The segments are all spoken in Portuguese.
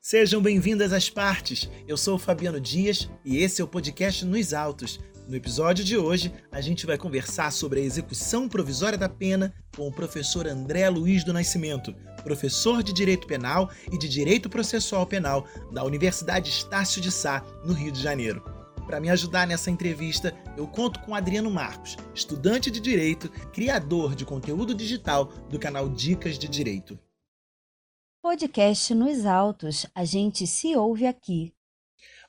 Sejam bem-vindas às partes. Eu sou o Fabiano Dias e esse é o podcast Nos Autos. No episódio de hoje, a gente vai conversar sobre a execução provisória da pena com o professor André Luiz do Nascimento, professor de Direito Penal e de Direito Processual Penal da Universidade Estácio de Sá, no Rio de Janeiro. Para me ajudar nessa entrevista, eu conto com Adriano Marcos, estudante de Direito, criador de conteúdo digital do canal Dicas de Direito. Podcast Nos Autos, a gente se ouve aqui.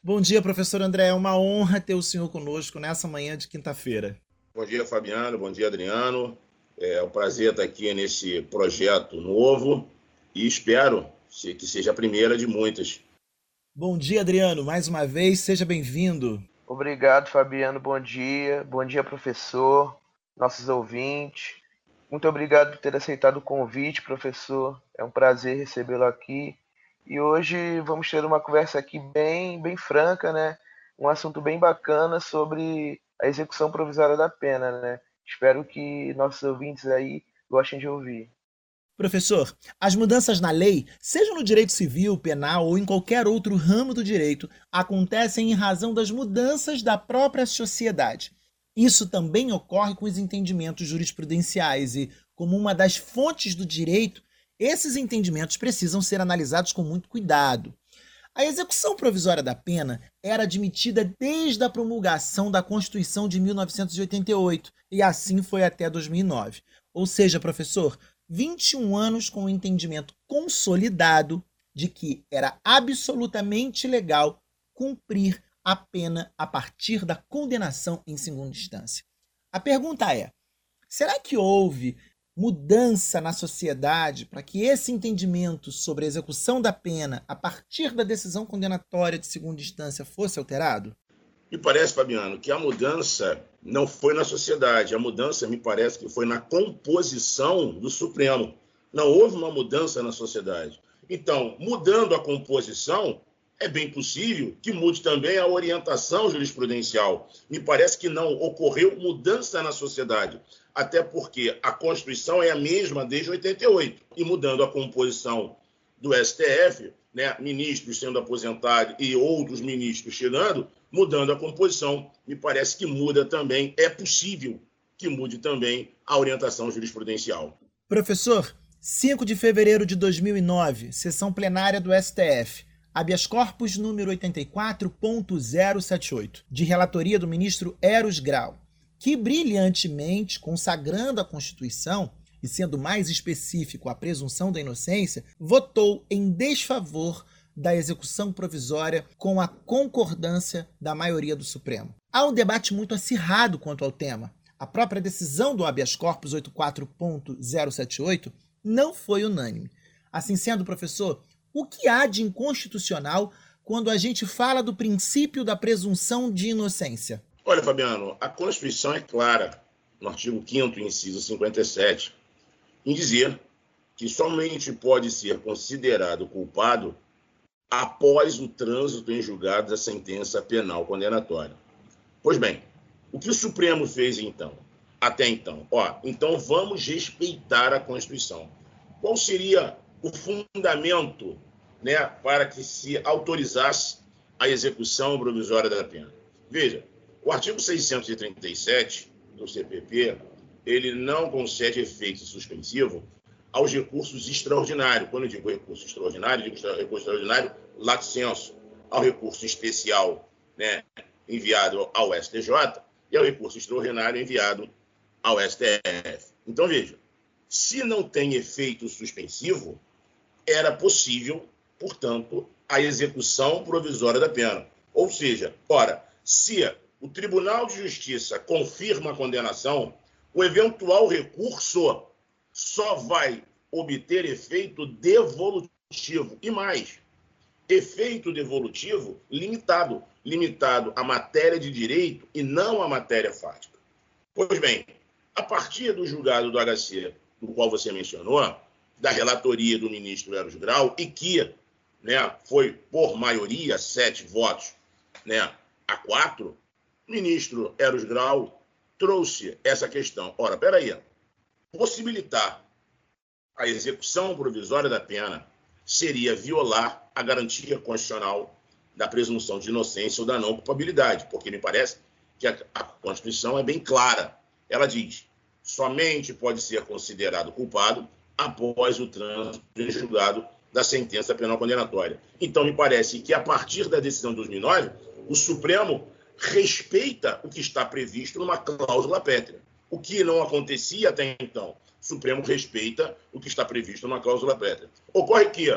Bom dia, professor André. É uma honra ter o senhor conosco nessa manhã de quinta-feira. Bom dia, Fabiano. Bom dia, Adriano. É um prazer estar aqui nesse projeto novo e espero que seja a primeira de muitas. Bom dia, Adriano. Mais uma vez, seja bem-vindo. Obrigado, Fabiano. Bom dia. Bom dia, professor, nossos ouvintes. Muito obrigado por ter aceitado o convite, professor. É um prazer recebê-lo aqui e hoje vamos ter uma conversa aqui bem, bem franca, né? Um assunto bem bacana sobre a execução provisória da pena, né? Espero que nossos ouvintes aí gostem de ouvir. Professor, as mudanças na lei, seja no direito civil, penal ou em qualquer outro ramo do direito, acontecem em razão das mudanças da própria sociedade. Isso também ocorre com os entendimentos jurisprudenciais e, como uma das fontes do direito, esses entendimentos precisam ser analisados com muito cuidado. A execução provisória da pena era admitida desde a promulgação da Constituição de 1988 e assim foi até 2009. Ou seja, professor, 21 anos com o entendimento consolidado de que era absolutamente legal cumprir a pena a partir da condenação em segunda instância. A pergunta é: será que houve mudança na sociedade para que esse entendimento sobre a execução da pena a partir da decisão condenatória de segunda instância fosse alterado? Me parece, Fabiano, que a mudança não foi na sociedade, a mudança me parece que foi na composição do Supremo. Não houve uma mudança na sociedade. Então, mudando a composição, é bem possível que mude também a orientação jurisprudencial. Me parece que não ocorreu mudança na sociedade até porque a Constituição é a mesma desde 88, e mudando a composição do STF, né, ministros sendo aposentados e outros ministros chegando, mudando a composição, me parece que muda também, é possível que mude também a orientação jurisprudencial. Professor, 5 de fevereiro de 2009, sessão plenária do STF. Habeas corpus número 84.078, de relatoria do ministro Eros Grau que brilhantemente, consagrando a Constituição e sendo mais específico a presunção da inocência, votou em desfavor da execução provisória com a concordância da maioria do Supremo. Há um debate muito acirrado quanto ao tema. A própria decisão do habeas corpus 84.078 não foi unânime. Assim sendo, professor, o que há de inconstitucional quando a gente fala do princípio da presunção de inocência? Olha, Fabiano, a Constituição é clara, no artigo 5 inciso 57, em dizer que somente pode ser considerado culpado após o trânsito em julgado da sentença penal condenatória. Pois bem, o que o Supremo fez então? Até então, ó, então vamos respeitar a Constituição. Qual seria o fundamento, né, para que se autorizasse a execução provisória da pena? Veja, o artigo 637 do CPP, ele não concede efeito suspensivo aos recursos extraordinários. Quando eu digo recurso extraordinário, digo recurso extraordinário lato senso, ao recurso especial né, enviado ao STJ e ao recurso extraordinário enviado ao STF. Então, veja, se não tem efeito suspensivo, era possível, portanto, a execução provisória da pena. Ou seja, ora, se o Tribunal de Justiça confirma a condenação, o eventual recurso só vai obter efeito devolutivo. E mais, efeito devolutivo limitado limitado à matéria de direito e não à matéria fática. Pois bem, a partir do julgado do HC, do qual você mencionou, da relatoria do ministro Eros Grau, e que né, foi por maioria, sete votos né, a quatro, ministro Eros Grau trouxe essa questão. Ora, peraí, possibilitar a execução provisória da pena seria violar a garantia constitucional da presunção de inocência ou da não culpabilidade, porque me parece que a, a Constituição é bem clara. Ela diz: somente pode ser considerado culpado após o trânsito em julgado da sentença penal condenatória. Então, me parece que a partir da decisão de 2009, o Supremo respeita o que está previsto numa cláusula pétrea. O que não acontecia até então. O Supremo respeita o que está previsto numa cláusula pétrea. Ocorre que,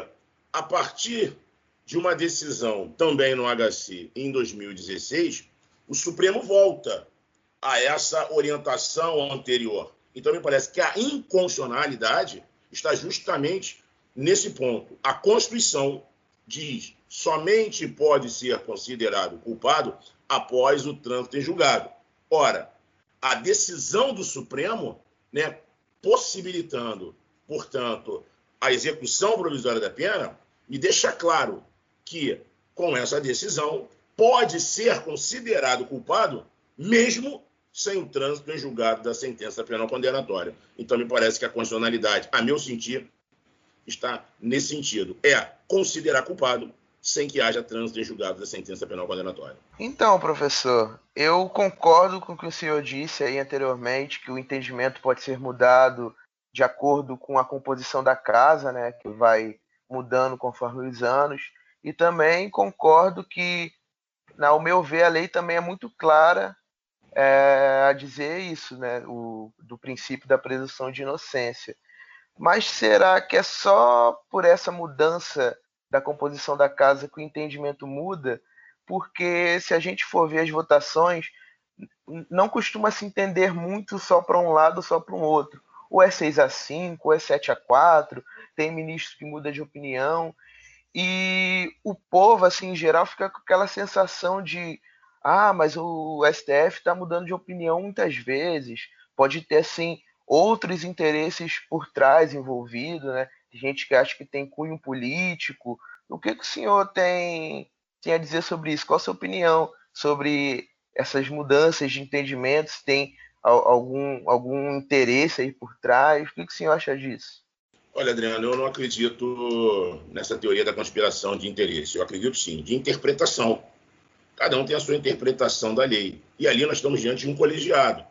a partir de uma decisão também no HC em 2016, o Supremo volta a essa orientação anterior. Então, me parece que a inconstitucionalidade está justamente nesse ponto. A Constituição diz somente pode ser considerado culpado após o trânsito em julgado. Ora, a decisão do Supremo, né, possibilitando, portanto, a execução provisória da pena, me deixa claro que, com essa decisão, pode ser considerado culpado mesmo sem o trânsito em julgado da sentença penal condenatória. Então, me parece que a constitucionalidade, a meu sentir, está nesse sentido. É considerar culpado sem que haja trânsito em julgado da sentença penal condenatória. Então, professor, eu concordo com o que o senhor disse aí anteriormente, que o entendimento pode ser mudado de acordo com a composição da casa, né, que vai mudando conforme os anos, e também concordo que, ao meu ver, a lei também é muito clara é, a dizer isso, né, o, do princípio da presunção de inocência. Mas será que é só por essa mudança da composição da casa que o entendimento muda, porque se a gente for ver as votações, não costuma se entender muito só para um lado, só para um outro. Ou é 6 a 5, ou é 7 a 4, tem ministro que muda de opinião, e o povo, assim, em geral, fica com aquela sensação de ah, mas o STF está mudando de opinião muitas vezes, pode ter, assim, outros interesses por trás envolvidos, né? gente que acha que tem cunho político. O que, que o senhor tem, tem a dizer sobre isso? Qual a sua opinião sobre essas mudanças de entendimentos? Tem algum, algum interesse aí por trás? O que, que o senhor acha disso? Olha, Adriano, eu não acredito nessa teoria da conspiração de interesse. Eu acredito sim, de interpretação. Cada um tem a sua interpretação da lei. E ali nós estamos diante de um colegiado.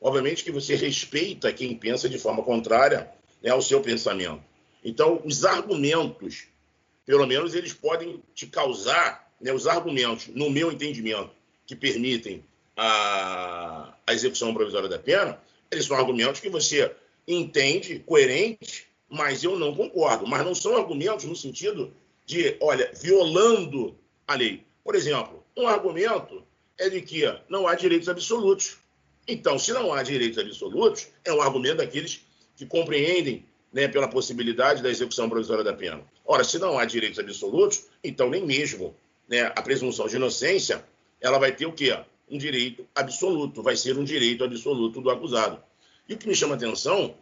Obviamente que você respeita quem pensa de forma contrária né, ao seu pensamento. Então, os argumentos, pelo menos, eles podem te causar, né, os argumentos, no meu entendimento, que permitem a, a execução provisória da pena, eles são argumentos que você entende, coerente, mas eu não concordo. Mas não são argumentos no sentido de, olha, violando a lei. Por exemplo, um argumento é de que não há direitos absolutos. Então, se não há direitos absolutos, é um argumento daqueles que compreendem né, pela possibilidade da execução provisória da pena. Ora, se não há direitos absolutos, então nem mesmo né, a presunção de inocência ela vai ter o quê? Um direito absoluto, vai ser um direito absoluto do acusado. E o que me chama a atenção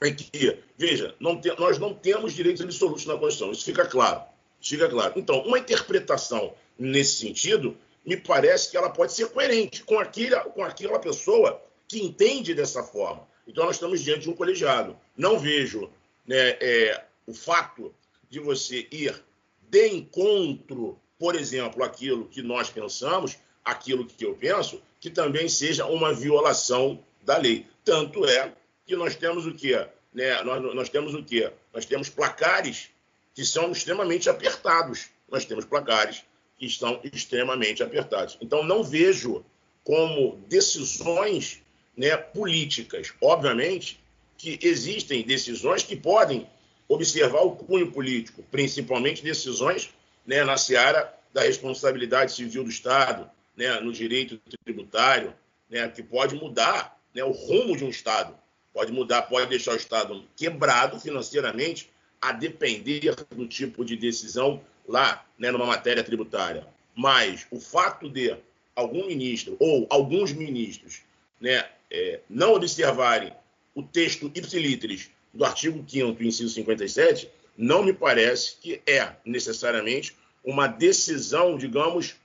é que, veja, não te, nós não temos direitos absolutos na Constituição, isso fica claro. Isso fica claro. Então, uma interpretação nesse sentido, me parece que ela pode ser coerente com, aquele, com aquela pessoa que entende dessa forma. Então, nós estamos diante de um colegiado. Não vejo né, é, o fato de você ir de encontro, por exemplo, aquilo que nós pensamos, aquilo que eu penso, que também seja uma violação da lei. Tanto é que nós temos o quê? Né? Nós, nós temos o quê? Nós temos placares que são extremamente apertados. Nós temos placares estão extremamente apertados. Então, não vejo como decisões né, políticas. Obviamente que existem decisões que podem observar o cunho político, principalmente decisões né, na seara da responsabilidade civil do Estado, né, no direito tributário, né, que pode mudar né, o rumo de um Estado, pode mudar, pode deixar o Estado quebrado financeiramente, a depender do tipo de decisão lá, né, numa matéria tributária. Mas o fato de algum ministro ou alguns ministros né, é, não observarem o texto ipsiliteris do artigo 5 inciso 57, não me parece que é necessariamente uma decisão, digamos,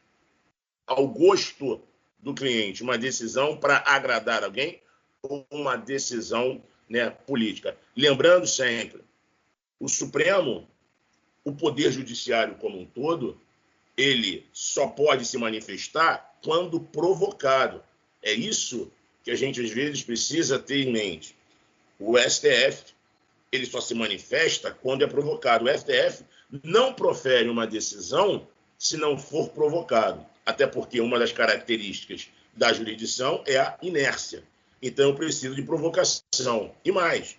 ao gosto do cliente, uma decisão para agradar alguém ou uma decisão né, política. Lembrando sempre, o Supremo o poder judiciário como um todo, ele só pode se manifestar quando provocado. É isso que a gente às vezes precisa ter em mente. O STF, ele só se manifesta quando é provocado. O STF não profere uma decisão se não for provocado, até porque uma das características da jurisdição é a inércia. Então eu preciso de provocação. E mais,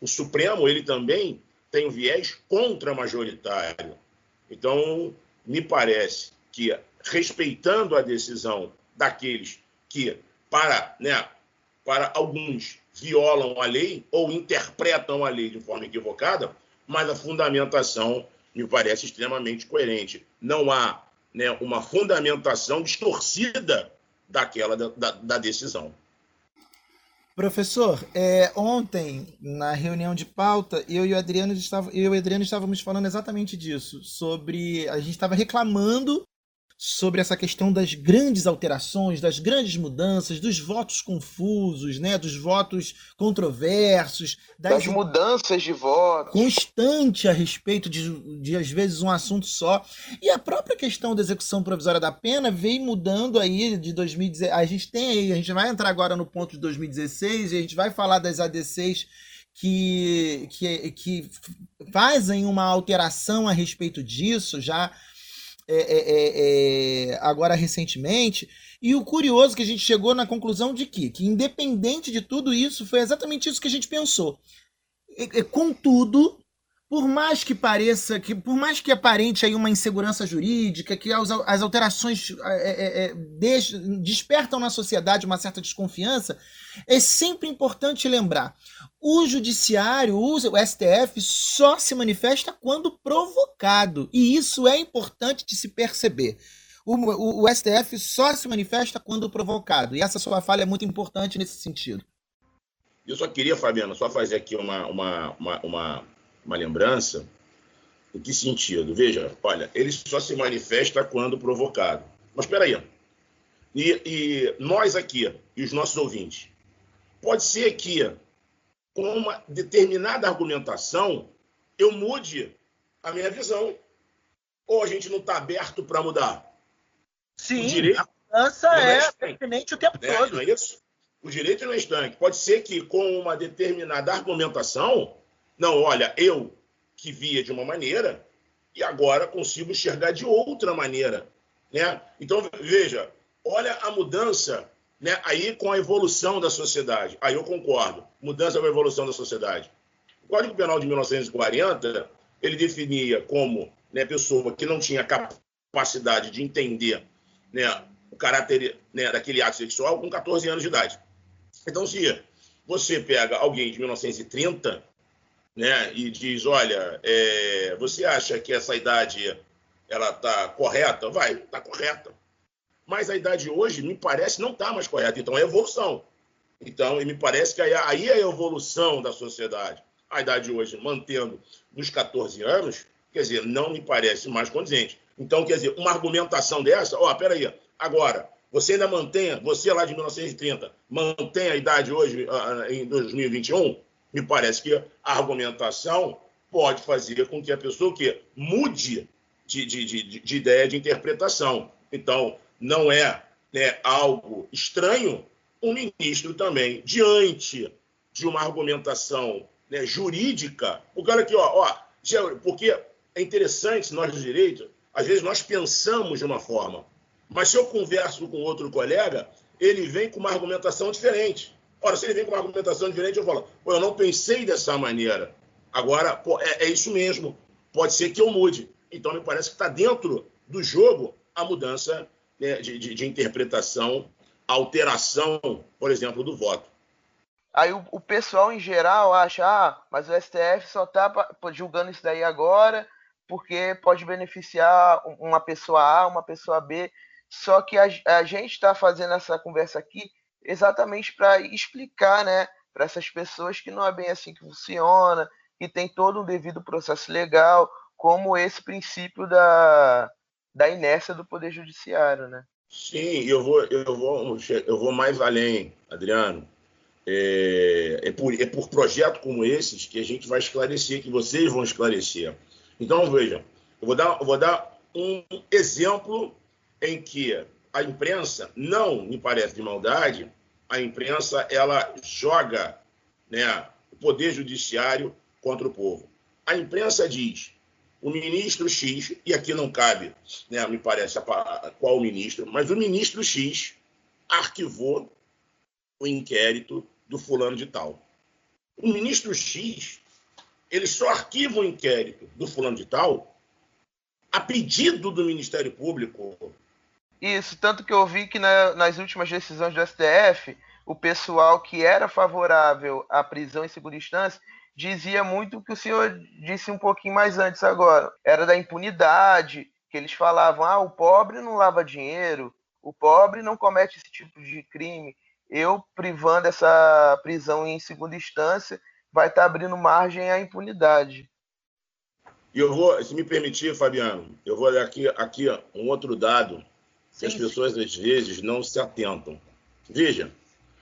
o Supremo ele também tem viés contra-majoritário. Então, me parece que, respeitando a decisão daqueles que, para, né, para alguns, violam a lei ou interpretam a lei de forma equivocada, mas a fundamentação me parece extremamente coerente. Não há né, uma fundamentação distorcida daquela da, da, da decisão. Professor, é, ontem, na reunião de pauta, eu e o Adriano, eu e o Adriano estávamos falando exatamente disso, sobre. A gente estava reclamando sobre essa questão das grandes alterações, das grandes mudanças, dos votos confusos, né, dos votos controversos, das, das mudanças de voto constante a respeito de, de às vezes um assunto só. E a própria questão da execução provisória da pena veio mudando aí de 2016. A gente tem aí, a gente vai entrar agora no ponto de 2016 e a gente vai falar das ADCs que, que, que fazem uma alteração a respeito disso já é, é, é, é, agora recentemente. E o curioso é que a gente chegou na conclusão de que, que independente de tudo isso, foi exatamente isso que a gente pensou. E, contudo, por mais que pareça, que por mais que aparente aí uma insegurança jurídica, que as, as alterações é, é, despertam na sociedade uma certa desconfiança, é sempre importante lembrar: o judiciário, o STF, só se manifesta quando provocado. E isso é importante de se perceber. O, o, o STF só se manifesta quando provocado. E essa sua falha é muito importante nesse sentido. Eu só queria, Fabiano, só fazer aqui uma, uma, uma, uma, uma lembrança. Em que sentido? Veja, olha, ele só se manifesta quando provocado. Mas espera aí. E, e nós aqui, e os nossos ouvintes, Pode ser que, com uma determinada argumentação, eu mude a minha visão. Ou a gente não está aberto para mudar? Sim, o direito a mudança é, é pertinente o tempo né? todo. Não é isso? O direito não é estanque. Pode ser que, com uma determinada argumentação, não, olha, eu que via de uma maneira e agora consigo enxergar de outra maneira. Né? Então, veja, olha a mudança né? Aí com a evolução da sociedade, aí eu concordo, mudança com a evolução da sociedade. O Código Penal de 1940, ele definia como né, pessoa que não tinha capacidade de entender né, o caráter né, daquele ato sexual com 14 anos de idade. Então, se você pega alguém de 1930 né, e diz, olha, é, você acha que essa idade ela está correta? Vai, está correta. Mas a idade hoje, me parece, não está mais correta. Então, é evolução. Então, me parece que aí, aí é a evolução da sociedade. A idade hoje, mantendo nos 14 anos, quer dizer, não me parece mais condizente. Então, quer dizer, uma argumentação dessa, ó, peraí, agora, você ainda mantém, você lá de 1930, mantém a idade hoje, em 2021? Me parece que a argumentação pode fazer com que a pessoa que mude de, de, de, de ideia de interpretação. Então, não é né, algo estranho um ministro também, diante de uma argumentação né, jurídica, porque olha aqui, ó, ó, porque é interessante nós do direito, às vezes nós pensamos de uma forma, mas se eu converso com outro colega, ele vem com uma argumentação diferente. Ora, se ele vem com uma argumentação diferente, eu falo, eu não pensei dessa maneira. Agora, pô, é, é isso mesmo. Pode ser que eu mude. Então, me parece que está dentro do jogo a mudança né, de, de, de, interpretação, alteração, por exemplo, do voto. Aí o, o, pessoal em geral acha, ah, mas o STF só está julgando isso daí agora porque pode beneficiar uma pessoa A, uma pessoa B. Só que a, a gente está fazendo essa conversa aqui exatamente para explicar, né, para essas pessoas que não é bem assim que funciona, que tem todo um devido processo legal, como esse princípio da, da inércia do Poder Judiciário, né? Sim, eu vou, eu vou, eu vou mais além, Adriano. É, é, por, é por projeto como esses que a gente vai esclarecer, que vocês vão esclarecer. Então, veja, eu vou dar, eu vou dar um exemplo em que a imprensa, não me parece de maldade, a imprensa ela joga né, o poder judiciário contra o povo. A imprensa diz o ministro X, e aqui não cabe, né, me parece, qual ministro, mas o ministro X arquivou o inquérito do fulano de tal. O ministro X, ele só arquiva o inquérito do fulano de tal a pedido do Ministério Público. Isso, tanto que eu vi que na, nas últimas decisões do STF, o pessoal que era favorável à prisão em segunda instância dizia muito o que o senhor disse um pouquinho mais antes agora. Era da impunidade, que eles falavam: ah, o pobre não lava dinheiro, o pobre não comete esse tipo de crime. Eu privando essa prisão em segunda instância vai estar tá abrindo margem à impunidade. E eu vou, se me permitir, Fabiano, eu vou dar aqui, aqui um outro dado que as pessoas às vezes não se atentam. Veja,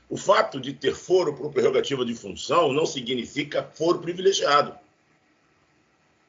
o fato de ter foro por prerrogativa de função não significa foro privilegiado.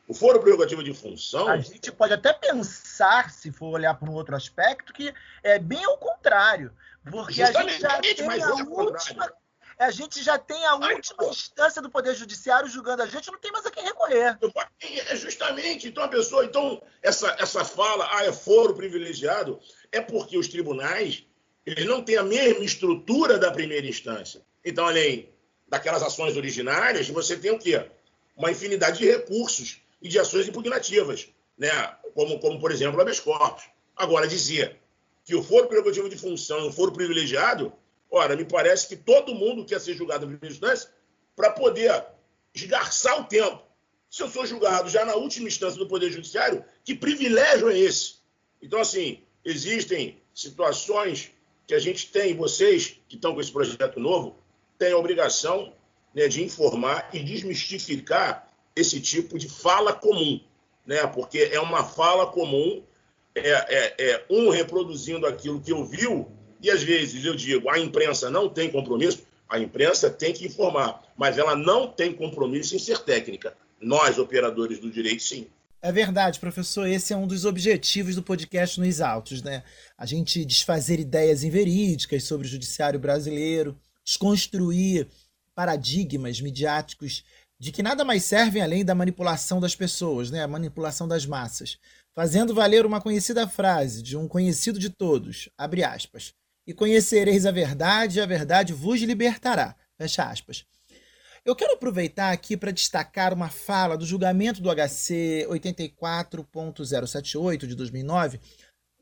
O foro prerrogativa de função. A gente pode até pensar, se for olhar por um outro aspecto, que é bem ao contrário. Porque a gente já tem a é última. A gente já tem a última instância do Poder Judiciário julgando a gente, não tem mais a quem recorrer. É justamente. Então, a pessoa. Então, essa, essa fala, ah, é foro privilegiado, é porque os tribunais eles não têm a mesma estrutura da primeira instância. Então, além daquelas ações originárias, você tem o quê? Uma infinidade de recursos e de ações impugnativas, né? como, como por exemplo, habeas corpus. Agora, dizia que o foro prerrogativo de função, o foro privilegiado, ora, me parece que todo mundo quer ser julgado em primeira instância para poder esgarçar o tempo. Se eu sou julgado já na última instância do Poder Judiciário, que privilégio é esse? Então, assim, existem situações que a gente tem, vocês que estão com esse projeto novo, têm a obrigação né, de informar e desmistificar esse tipo de fala comum, né? porque é uma fala comum, é, é, é um reproduzindo aquilo que ouviu, e às vezes eu digo, a imprensa não tem compromisso, a imprensa tem que informar, mas ela não tem compromisso em ser técnica. Nós, operadores do direito, sim. É verdade, professor. Esse é um dos objetivos do podcast Nos Autos, né? A gente desfazer ideias inverídicas sobre o judiciário brasileiro, desconstruir paradigmas midiáticos de que nada mais servem além da manipulação das pessoas, né? A manipulação das massas. Fazendo valer uma conhecida frase de um conhecido de todos, abre aspas. E conhecereis a verdade, e a verdade vos libertará. Fecha aspas. Eu quero aproveitar aqui para destacar uma fala do julgamento do HC 84.078 de 2009.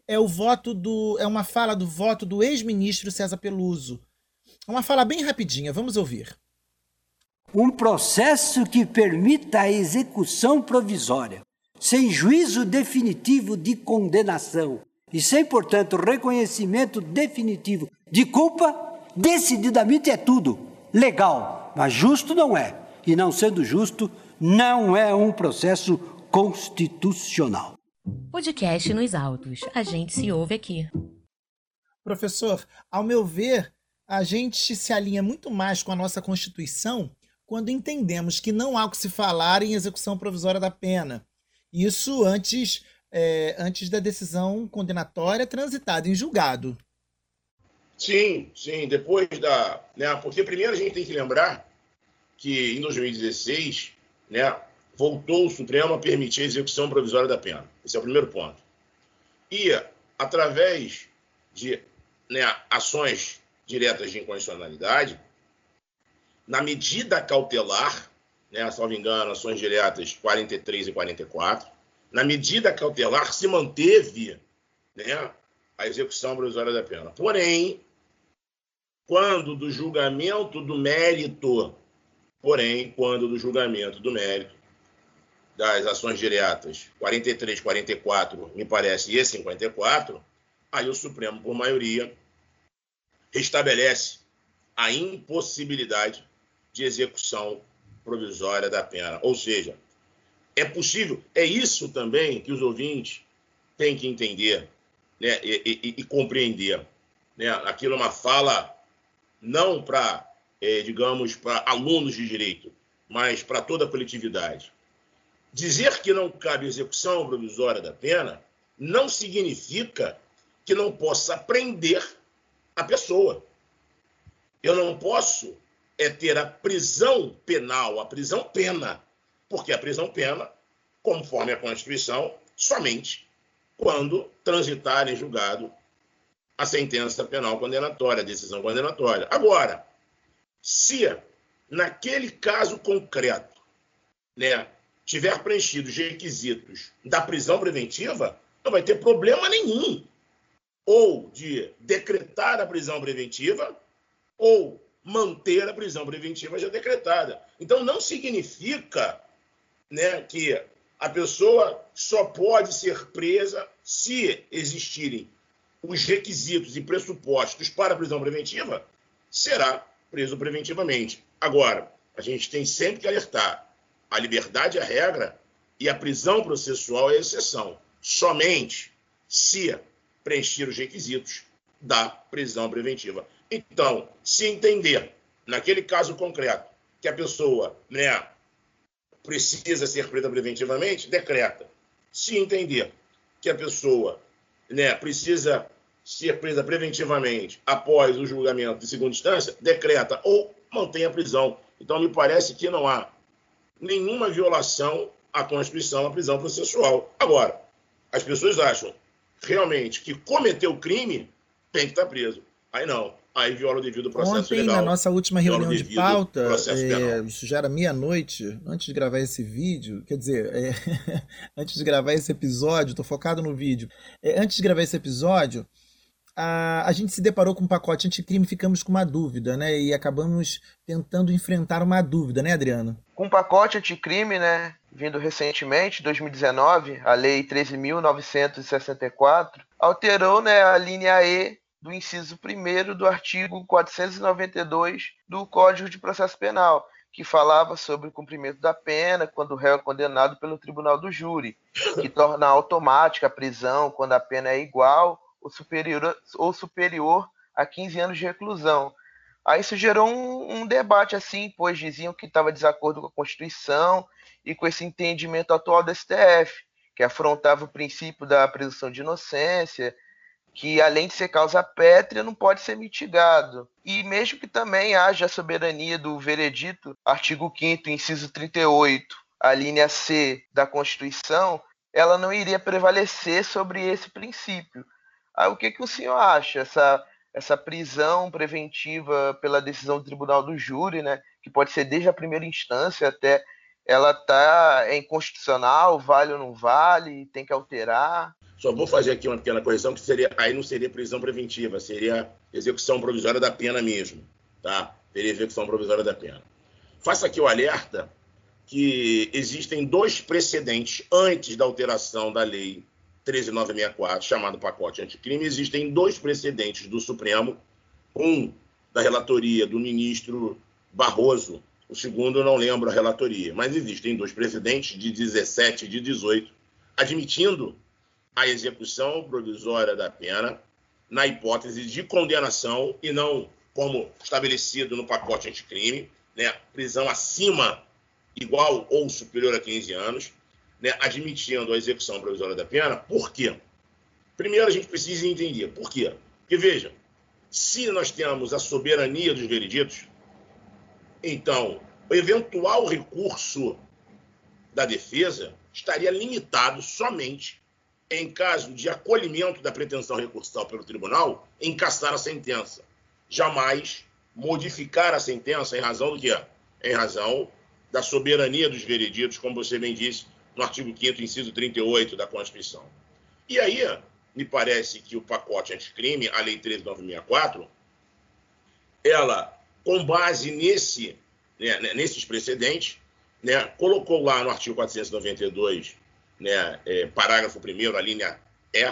É o voto do é uma fala do voto do ex-ministro César Peluso. É uma fala bem rapidinha, vamos ouvir. Um processo que permita a execução provisória, sem juízo definitivo de condenação e sem, portanto, reconhecimento definitivo de culpa, decididamente é tudo legal mas justo não é. E não sendo justo, não é um processo constitucional. Podcast nos autos. A gente se ouve aqui. Professor, ao meu ver, a gente se alinha muito mais com a nossa Constituição quando entendemos que não há o que se falar em execução provisória da pena. Isso antes, é, antes da decisão condenatória transitada em julgado. Sim, sim. Depois da. Né, porque primeiro a gente tem que lembrar que em 2016 né, voltou o Supremo a permitir a execução provisória da pena. Esse é o primeiro ponto. E, através de né, ações diretas de incondicionalidade, na medida cautelar, né, salvo engano, ações diretas 43 e 44, na medida cautelar se manteve né, a execução provisória da pena. Porém, quando do julgamento do mérito, porém, quando do julgamento do mérito das ações diretas 43, 44, me parece, e 54, aí o Supremo, por maioria, restabelece a impossibilidade de execução provisória da pena. Ou seja, é possível, é isso também que os ouvintes têm que entender né, e, e, e compreender. Né? Aquilo é uma fala não para, é, digamos, para alunos de direito, mas para toda a coletividade. dizer que não cabe execução provisória da pena não significa que não possa prender a pessoa. Eu não posso é ter a prisão penal, a prisão pena, porque a prisão pena, conforme a Constituição, somente quando transitar em julgado a sentença penal condenatória, a decisão condenatória. Agora, se naquele caso concreto, né, tiver preenchido os requisitos da prisão preventiva, não vai ter problema nenhum ou de decretar a prisão preventiva ou manter a prisão preventiva já decretada. Então não significa, né, que a pessoa só pode ser presa se existirem os requisitos e pressupostos para a prisão preventiva, será preso preventivamente. Agora, a gente tem sempre que alertar: a liberdade é a regra e a prisão processual é a exceção. Somente se preencher os requisitos da prisão preventiva. Então, se entender, naquele caso concreto, que a pessoa né, precisa ser presa preventivamente, decreta. Se entender que a pessoa né, precisa ser presa preventivamente após o julgamento de segunda instância, decreta ou mantém a prisão. Então, me parece que não há nenhuma violação à Constituição, à prisão processual. Agora, as pessoas acham realmente que cometeu crime, tem que estar preso. Aí não. Aí viola o devido processo Ontem, legal. na nossa última reunião de pauta, é, isso já era meia-noite, antes de gravar esse vídeo, quer dizer, é, antes de gravar esse episódio, estou focado no vídeo, é, antes de gravar esse episódio, a, a gente se deparou com um pacote anticrime e ficamos com uma dúvida, né? E acabamos tentando enfrentar uma dúvida, né, Adriano? Com o pacote anticrime, né, vindo recentemente, 2019, a Lei 13.964, alterou né, a linha E do inciso 1 do artigo 492 do Código de Processo Penal, que falava sobre o cumprimento da pena quando o réu é condenado pelo tribunal do júri, que torna automática a prisão quando a pena é igual ou superior, ou superior a 15 anos de reclusão. Aí isso gerou um, um debate assim, pois diziam que estava desacordo com a Constituição e com esse entendimento atual do STF, que afrontava o princípio da presunção de inocência, que além de ser causa pétrea, não pode ser mitigado. E mesmo que também haja a soberania do veredito, artigo 5 inciso 38, a linha C da Constituição, ela não iria prevalecer sobre esse princípio. Aí, o que, que o senhor acha? Essa, essa prisão preventiva pela decisão do tribunal do júri, né, que pode ser desde a primeira instância até ela tá é inconstitucional, vale ou não vale, tem que alterar. Só vou fazer aqui uma pequena correção, que seria, aí não seria prisão preventiva, seria execução provisória da pena mesmo, tá? Seria execução provisória da pena. Faça aqui o alerta que existem dois precedentes antes da alteração da lei 13964, chamado pacote anticrime, existem dois precedentes do Supremo, um da relatoria do ministro Barroso, o segundo eu não lembro a relatoria, mas existem dois precedentes de 17 e de 18, admitindo a execução provisória da pena na hipótese de condenação e não como estabelecido no pacote anticrime, né, prisão acima, igual ou superior a 15 anos, né, admitindo a execução provisória da pena. Por quê? Primeiro, a gente precisa entender por quê. Porque, veja, se nós temos a soberania dos vereditos, então o eventual recurso da defesa estaria limitado somente em caso de acolhimento da pretensão recursal pelo tribunal, em a sentença. Jamais modificar a sentença em razão do quê? Em razão da soberania dos vereditos, como você bem disse, no artigo 5 inciso 38 da Constituição. E aí, me parece que o pacote anticrime, a Lei 13.964, ela, com base nesse, né, nesses precedentes, né, colocou lá no artigo 492 né, é, parágrafo 1 a linha E,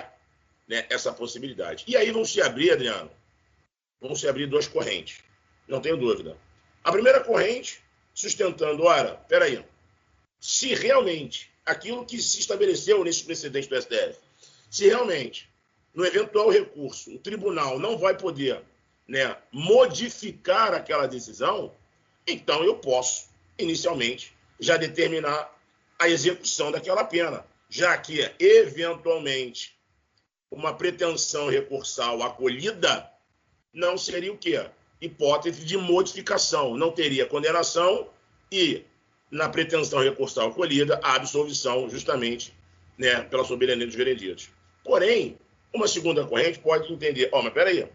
né, essa possibilidade. E aí vão se abrir, Adriano, vão se abrir duas correntes, não tenho dúvida. A primeira corrente, sustentando, ora, peraí, se realmente aquilo que se estabeleceu nesse precedente do STF, se realmente, no eventual recurso, o tribunal não vai poder né, modificar aquela decisão, então eu posso, inicialmente, já determinar a execução daquela pena, já que, eventualmente, uma pretensão recursal acolhida não seria o quê? Hipótese de modificação, não teria condenação e, na pretensão recursal acolhida, a absolvição, justamente, né, pela soberania dos vereditos. Porém, uma segunda corrente pode entender, ó, oh, mas peraí,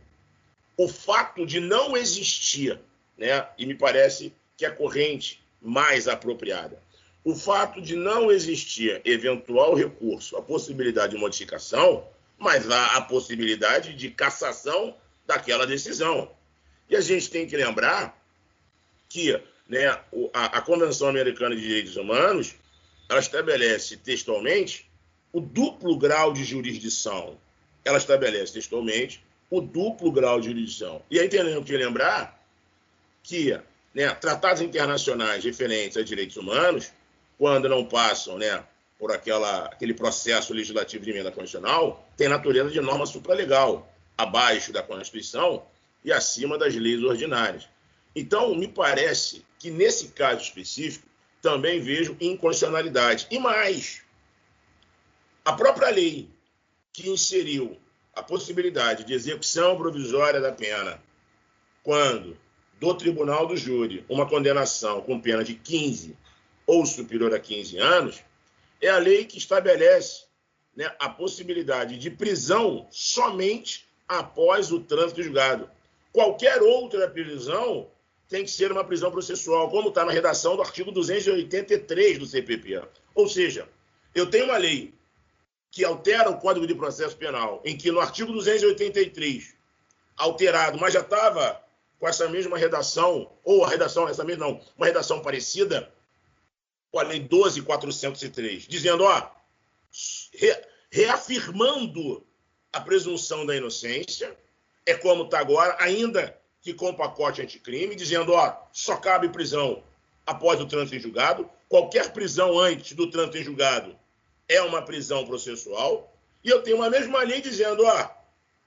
o fato de não existir, né, e me parece que é a corrente mais apropriada, o fato de não existir eventual recurso, a possibilidade de modificação, mas há a possibilidade de cassação daquela decisão. E a gente tem que lembrar que né, a, a Convenção Americana de Direitos Humanos ela estabelece textualmente o duplo grau de jurisdição. Ela estabelece textualmente o duplo grau de jurisdição. E aí temos que lembrar que né, tratados internacionais referentes a direitos humanos, quando não passam né, por aquela, aquele processo legislativo de emenda constitucional, tem natureza de norma supralegal, abaixo da Constituição e acima das leis ordinárias. Então, me parece que nesse caso específico também vejo inconstitucionalidade. E mais, a própria lei que inseriu a possibilidade de execução provisória da pena quando do tribunal do júri uma condenação com pena de 15 ou superior a 15 anos, é a lei que estabelece né, a possibilidade de prisão somente após o trânsito julgado. Qualquer outra prisão tem que ser uma prisão processual, como está na redação do artigo 283 do CPP. Ou seja, eu tenho uma lei que altera o Código de Processo Penal, em que no artigo 283, alterado, mas já estava com essa mesma redação, ou a redação, essa mesma não, uma redação parecida, com a Lei 12.403, dizendo, ó, re, reafirmando a presunção da inocência, é como está agora, ainda que com o pacote anticrime, dizendo, ó, só cabe prisão após o trânsito em julgado, qualquer prisão antes do trânsito em julgado é uma prisão processual, e eu tenho uma mesma lei dizendo, ó,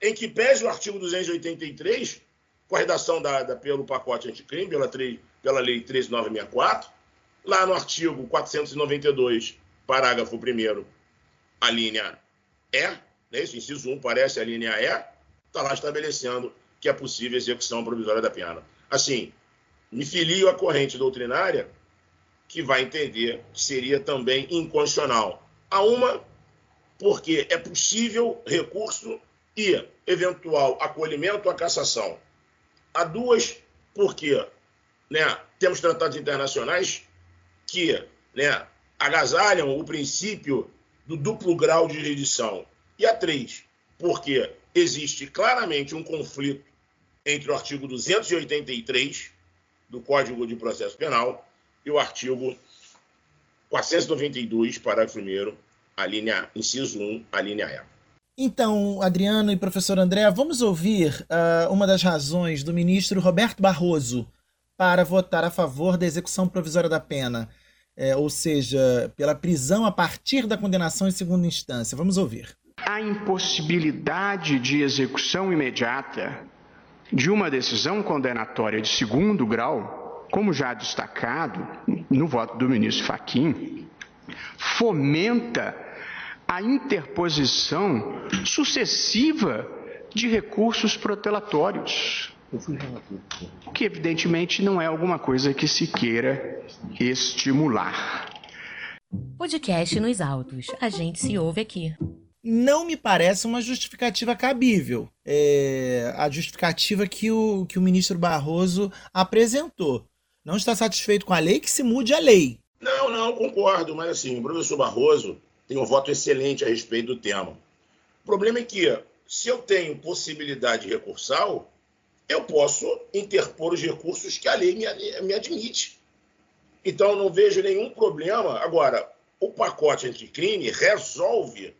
em que pese o artigo 283, com a redação dada pelo pacote anticrime, pela, pela lei 13964, lá no artigo 492, parágrafo 1 a linha E, né, isso, inciso 1, parece a linha E, está lá estabelecendo que é possível execução provisória da pena. Assim, me filio à corrente doutrinária que vai entender que seria também inconstitucional a uma, porque é possível recurso e eventual acolhimento à cassação. A duas, porque né, temos tratados internacionais que né, agasalham o princípio do duplo grau de jurisdição. E a três, porque existe claramente um conflito entre o artigo 283 do Código de Processo Penal e o artigo 492, parágrafo 1 a linha, inciso 1, a linha E. Então, Adriano e professor André, vamos ouvir uh, uma das razões do ministro Roberto Barroso para votar a favor da execução provisória da pena, é, ou seja, pela prisão a partir da condenação em segunda instância. Vamos ouvir. A impossibilidade de execução imediata de uma decisão condenatória de segundo grau como já destacado no voto do ministro Faquim, fomenta a interposição sucessiva de recursos protelatórios. O que, evidentemente, não é alguma coisa que se queira estimular. Podcast nos autos. A gente se ouve aqui não me parece uma justificativa cabível. É a justificativa que o, que o ministro Barroso apresentou não está satisfeito com a lei, que se mude a lei. Não, não, concordo, mas assim, o professor Barroso tem um voto excelente a respeito do tema. O problema é que, se eu tenho possibilidade recursal, eu posso interpor os recursos que a lei me, me admite. Então, não vejo nenhum problema. Agora, o pacote anticrime resolve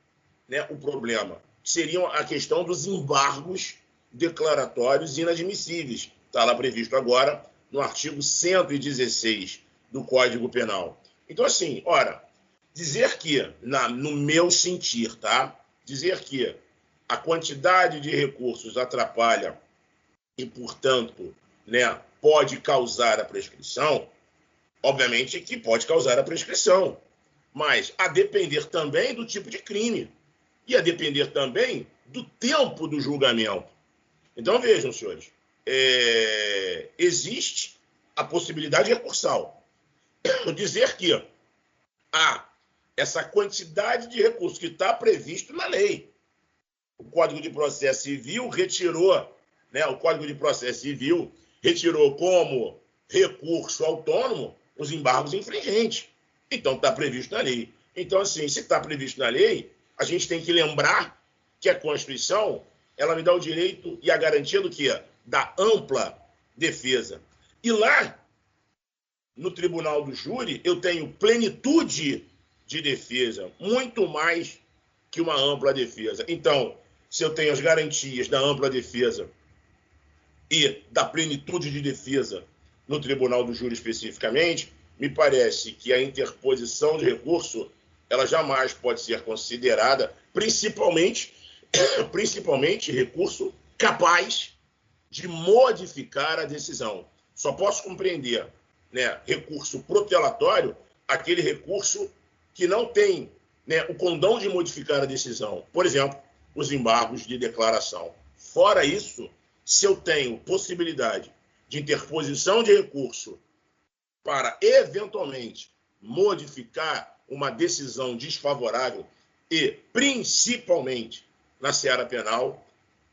né, o problema. Seria a questão dos embargos declaratórios inadmissíveis. Está lá previsto agora no artigo 116 do Código Penal. Então, assim, ora, dizer que, na, no meu sentir, tá? Dizer que a quantidade de recursos atrapalha e, portanto, né, pode causar a prescrição, obviamente que pode causar a prescrição. mas a depender também do tipo de crime e a depender também do tempo do julgamento. Então, vejam, senhores, é, existe a possibilidade recursal. Dizer que há essa quantidade de recursos que está previsto na lei. O Código de Processo Civil retirou, né, o Código de Processo Civil retirou como recurso autônomo os embargos infringentes. Então, está previsto na lei. Então, assim, se está previsto na lei, a gente tem que lembrar que a Constituição ela me dá o direito e a garantia do que? Da ampla defesa. E lá, no tribunal do júri, eu tenho plenitude de defesa, muito mais que uma ampla defesa. Então, se eu tenho as garantias da ampla defesa e da plenitude de defesa no tribunal do júri especificamente, me parece que a interposição de recurso ela jamais pode ser considerada, principalmente, principalmente recurso capaz de modificar a decisão. Só posso compreender né, recurso protelatório aquele recurso que não tem né, o condão de modificar a decisão. Por exemplo, os embargos de declaração. Fora isso, se eu tenho possibilidade de interposição de recurso para, eventualmente, modificar uma decisão desfavorável e, principalmente, na seara penal,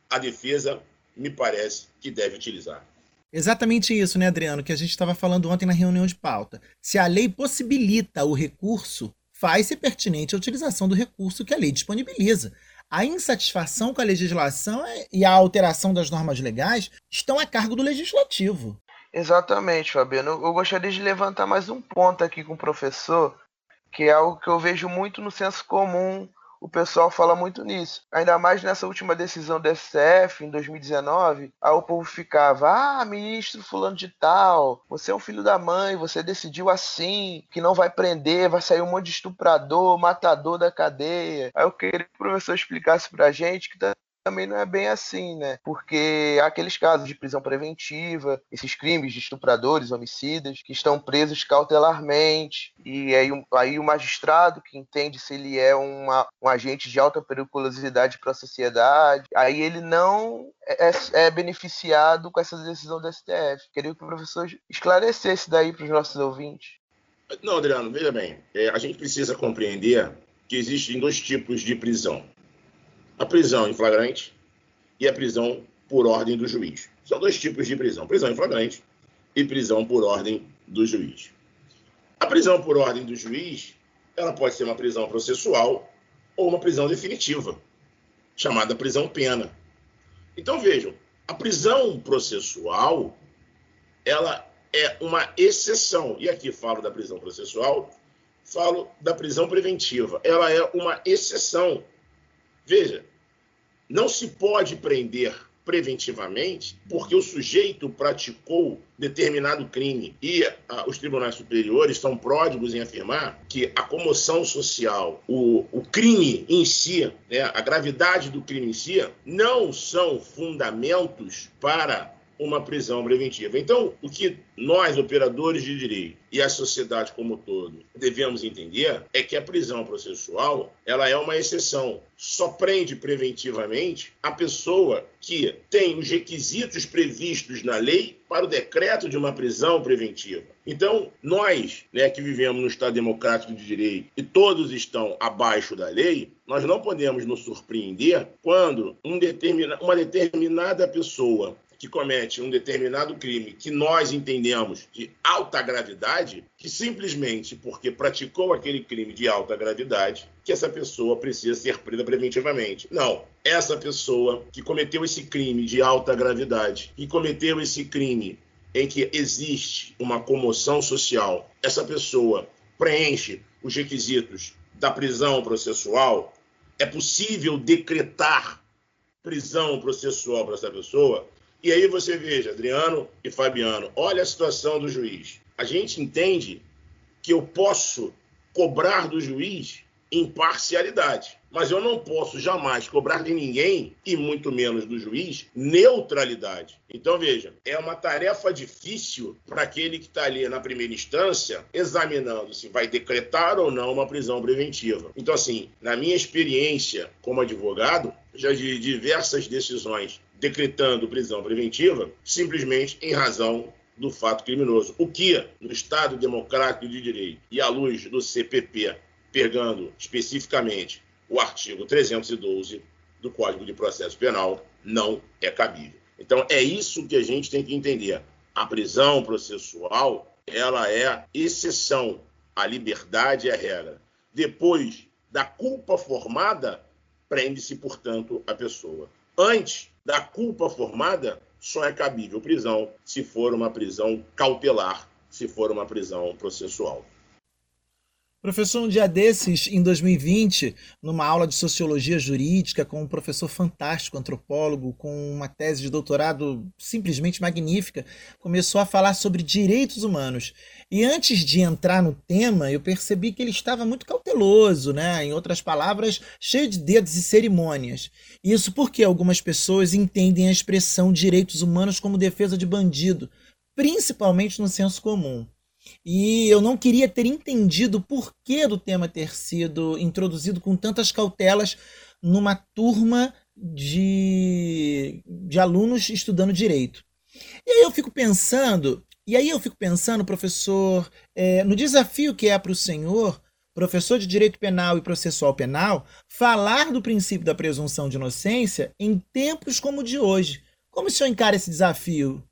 a defesa me parece que deve utilizar. Exatamente isso, né, Adriano, que a gente estava falando ontem na reunião de pauta. Se a lei possibilita o recurso, faz-se pertinente a utilização do recurso que a lei disponibiliza. A insatisfação com a legislação é, e a alteração das normas legais estão a cargo do legislativo. Exatamente, Fabiano. Eu gostaria de levantar mais um ponto aqui com o professor, que é algo que eu vejo muito no senso comum o pessoal fala muito nisso. Ainda mais nessa última decisão do STF, em 2019, aí o povo ficava, ah, ministro fulano de tal, você é um filho da mãe, você decidiu assim, que não vai prender, vai sair um monte de estuprador, matador da cadeia. Aí eu queria que o professor explicasse pra gente que também não é bem assim, né? Porque há aqueles casos de prisão preventiva, esses crimes de estupradores, homicidas, que estão presos cautelarmente, e aí, aí o magistrado que entende se ele é uma, um agente de alta periculosidade para a sociedade, aí ele não é, é, beneficiado com essa decisão do STF. Queria que o professor esclarecesse daí para os nossos ouvintes. Não, Adriano, veja bem, é, a gente precisa compreender que existem dois tipos de prisão a prisão em flagrante e a prisão por ordem do juiz. São dois tipos de prisão: prisão em flagrante e prisão por ordem do juiz. A prisão por ordem do juiz, ela pode ser uma prisão processual ou uma prisão definitiva, chamada prisão pena. Então vejam, a prisão processual, ela é uma exceção. E aqui falo da prisão processual, falo da prisão preventiva. Ela é uma exceção Veja, não se pode prender preventivamente porque o sujeito praticou determinado crime. E ah, os tribunais superiores são pródigos em afirmar que a comoção social, o, o crime em si, né, a gravidade do crime em si, não são fundamentos para uma prisão preventiva. Então, o que nós, operadores de direito e a sociedade como todo, devemos entender é que a prisão processual ela é uma exceção. Só prende preventivamente a pessoa que tem os requisitos previstos na lei para o decreto de uma prisão preventiva. Então, nós, né, que vivemos no Estado democrático de direito e todos estão abaixo da lei, nós não podemos nos surpreender quando um determina, uma determinada pessoa que comete um determinado crime que nós entendemos de alta gravidade, que simplesmente porque praticou aquele crime de alta gravidade, que essa pessoa precisa ser presa preventivamente. Não. Essa pessoa que cometeu esse crime de alta gravidade, que cometeu esse crime em que existe uma comoção social, essa pessoa preenche os requisitos da prisão processual, é possível decretar prisão processual para essa pessoa e aí você veja, Adriano e Fabiano, olha a situação do juiz. A gente entende que eu posso cobrar do juiz imparcialidade. Mas eu não posso jamais cobrar de ninguém, e muito menos do juiz, neutralidade. Então, veja, é uma tarefa difícil para aquele que está ali na primeira instância, examinando se vai decretar ou não uma prisão preventiva. Então, assim, na minha experiência como advogado, já de diversas decisões decretando prisão preventiva, simplesmente em razão do fato criminoso. O que, no Estado Democrático de Direito e à luz do CPP, pegando especificamente o artigo 312 do Código de Processo Penal, não é cabível. Então, é isso que a gente tem que entender. A prisão processual, ela é exceção, a liberdade é a regra. Depois da culpa formada, prende-se, portanto, a pessoa. Antes da culpa formada, só é cabível prisão se for uma prisão cautelar, se for uma prisão processual. Professor, um dia desses, em 2020, numa aula de sociologia jurídica com um professor fantástico, antropólogo, com uma tese de doutorado simplesmente magnífica, começou a falar sobre direitos humanos. E antes de entrar no tema, eu percebi que ele estava muito cauteloso, né? Em outras palavras, cheio de dedos e cerimônias. Isso porque algumas pessoas entendem a expressão direitos humanos como defesa de bandido, principalmente no senso comum. E eu não queria ter entendido o porquê do tema ter sido introduzido com tantas cautelas numa turma de, de alunos estudando direito. E aí eu fico pensando, e aí eu fico pensando, professor, é, no desafio que é para o senhor, professor de direito penal e processual penal, falar do princípio da presunção de inocência em tempos como o de hoje. Como o senhor encara esse desafio?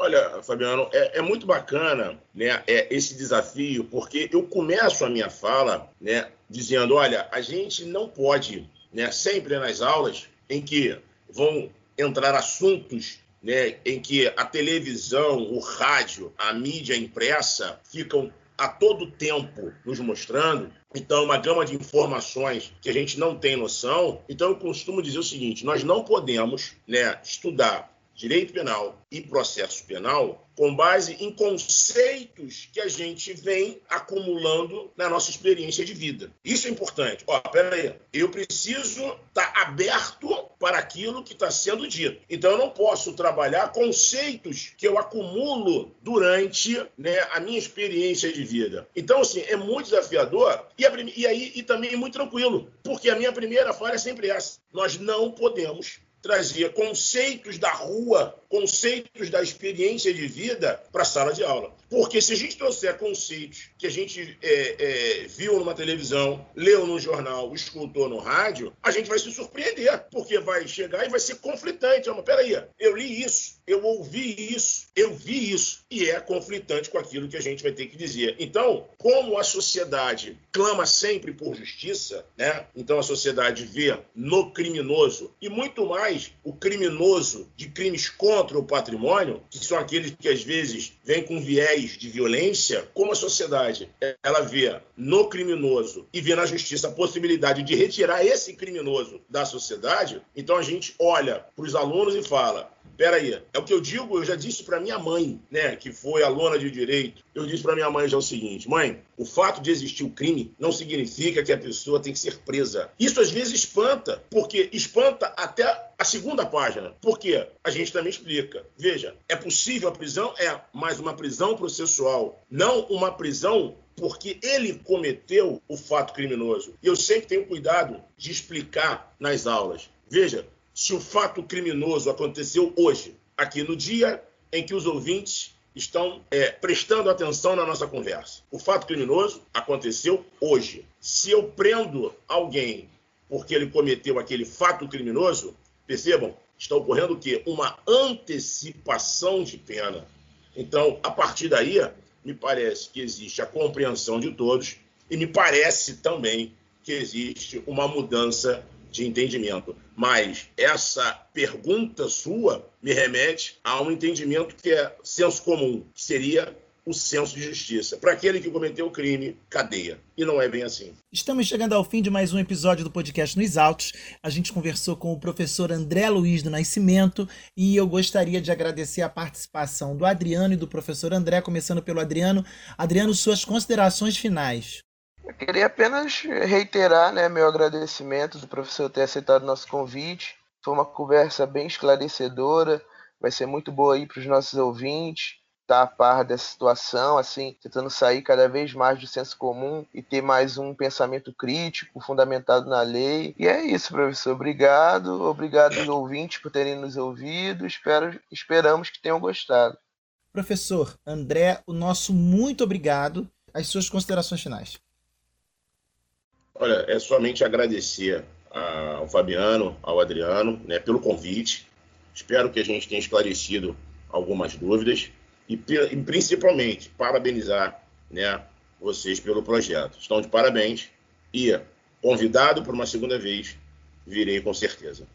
Olha, Fabiano, é, é, muito bacana né, é, esse desafio, porque eu começo a minha fala né, dizendo: olha, a gente não pode, né, sempre nas aulas em que vão entrar assuntos né, em que a televisão, o rádio, a mídia impressa ficam a todo tempo nos mostrando. Então, uma gama de informações que a gente não tem noção. Então, eu costumo dizer o seguinte: nós não podemos né, estudar direito penal e processo penal com base em conceitos que a gente vem acumulando na nossa experiência de vida. Isso é importante. Ó, peraí, eu preciso estar tá aberto para aquilo que está sendo dito. Então, eu não posso trabalhar conceitos que eu acumulo durante né, a minha experiência de vida. Então, assim, é muito desafiador e, a, e aí e também é muito tranquilo, porque a minha primeira falha é sempre essa. Nós não podemos trazia conceitos da rua, conceitos da experiência de vida para a sala de aula. Porque se a gente trouxer conceitos que a gente é, é, viu numa televisão, leu no jornal, escutou no rádio, a gente vai se surpreender, porque vai chegar e vai ser conflitante. Mas peraí, eu li isso, eu ouvi isso, eu vi isso, e é conflitante com aquilo que a gente vai ter que dizer. Então, como a sociedade clama sempre por justiça, né? Então a sociedade vê no criminoso e muito mais o criminoso de crimes contra o patrimônio, que são aqueles que às vezes vêm com viés de violência, como a sociedade ela vê no criminoso e vê na justiça a possibilidade de retirar esse criminoso da sociedade, então a gente olha para os alunos e fala: peraí, é o que eu digo, eu já disse para minha mãe, né, que foi aluna de direito. Eu disse para minha mãe já o seguinte: mãe, o fato de existir o crime não significa que a pessoa tem que ser presa. Isso às vezes espanta, porque espanta até a segunda página. Porque a gente também explica. Veja, é possível a prisão? É, mas uma prisão processual, não uma prisão porque ele cometeu o fato criminoso. E eu sempre tenho cuidado de explicar nas aulas. Veja, se o fato criminoso aconteceu hoje, aqui no dia em que os ouvintes estão é, prestando atenção na nossa conversa. O fato criminoso aconteceu hoje. Se eu prendo alguém porque ele cometeu aquele fato criminoso, percebam, está ocorrendo o quê? Uma antecipação de pena. Então, a partir daí, me parece que existe a compreensão de todos e me parece também que existe uma mudança de entendimento. Mas essa pergunta sua me remete a um entendimento que é senso comum, que seria o senso de justiça. Para aquele que cometeu o crime, cadeia. E não é bem assim. Estamos chegando ao fim de mais um episódio do podcast Nos Autos. A gente conversou com o professor André Luiz do Nascimento e eu gostaria de agradecer a participação do Adriano e do professor André, começando pelo Adriano. Adriano, suas considerações finais. Eu queria apenas reiterar né, meu agradecimento do professor ter aceitado nosso convite. Foi uma conversa bem esclarecedora, vai ser muito boa aí para os nossos ouvintes estar tá a par dessa situação, assim, tentando sair cada vez mais do senso comum e ter mais um pensamento crítico, fundamentado na lei. E é isso, professor. Obrigado, obrigado aos ouvintes por terem nos ouvido. Espero, esperamos que tenham gostado. Professor André, o nosso muito obrigado. As suas considerações finais. Olha, é somente agradecer ao Fabiano, ao Adriano, né, pelo convite. Espero que a gente tenha esclarecido algumas dúvidas e, e principalmente parabenizar né, vocês pelo projeto. Estão de parabéns e convidado por uma segunda vez, virei com certeza.